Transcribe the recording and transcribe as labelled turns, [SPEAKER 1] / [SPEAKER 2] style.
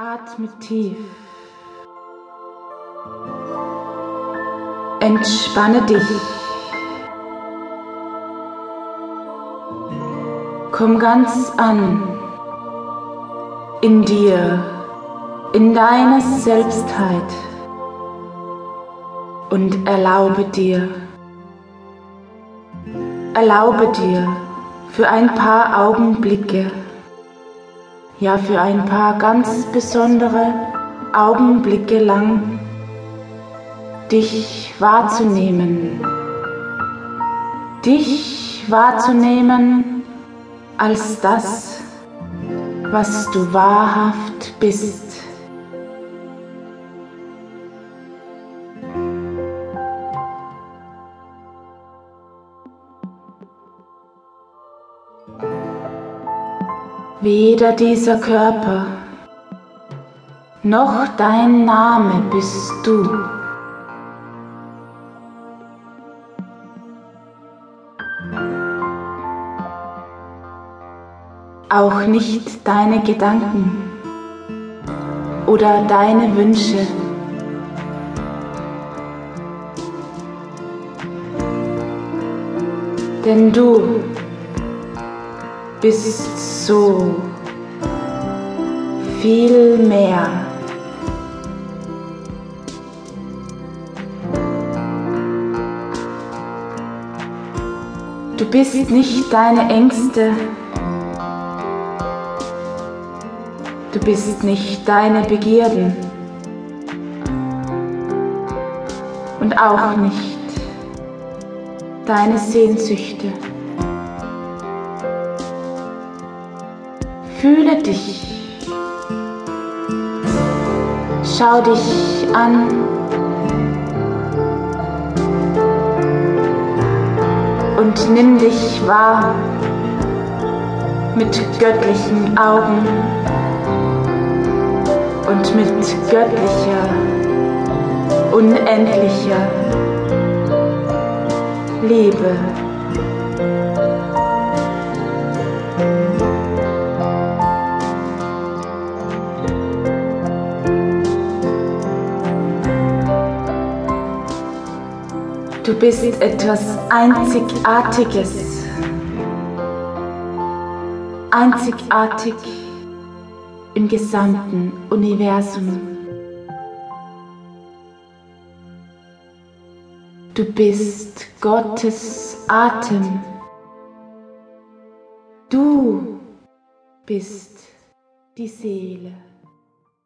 [SPEAKER 1] Atme tief. Entspanne dich. Komm ganz an in dir, in deiner Selbstheit und erlaube dir, erlaube dir für ein paar Augenblicke, ja für ein paar ganz besondere Augenblicke lang dich wahrzunehmen, dich wahrzunehmen als das, was du wahrhaft bist. Weder dieser Körper noch dein Name bist du. Auch nicht deine Gedanken oder deine Wünsche. Denn du bist so viel mehr. Du bist nicht deine Ängste. Du bist nicht deine Begierden. Und auch nicht deine Sehnsüchte. Fühle dich. Schau dich an. Und nimm dich wahr mit göttlichen Augen und mit göttlicher, unendlicher Liebe. Du bist etwas Einzigartiges. Einzigartig im gesamten Universum. Du bist Gottes Atem. Du bist die Seele.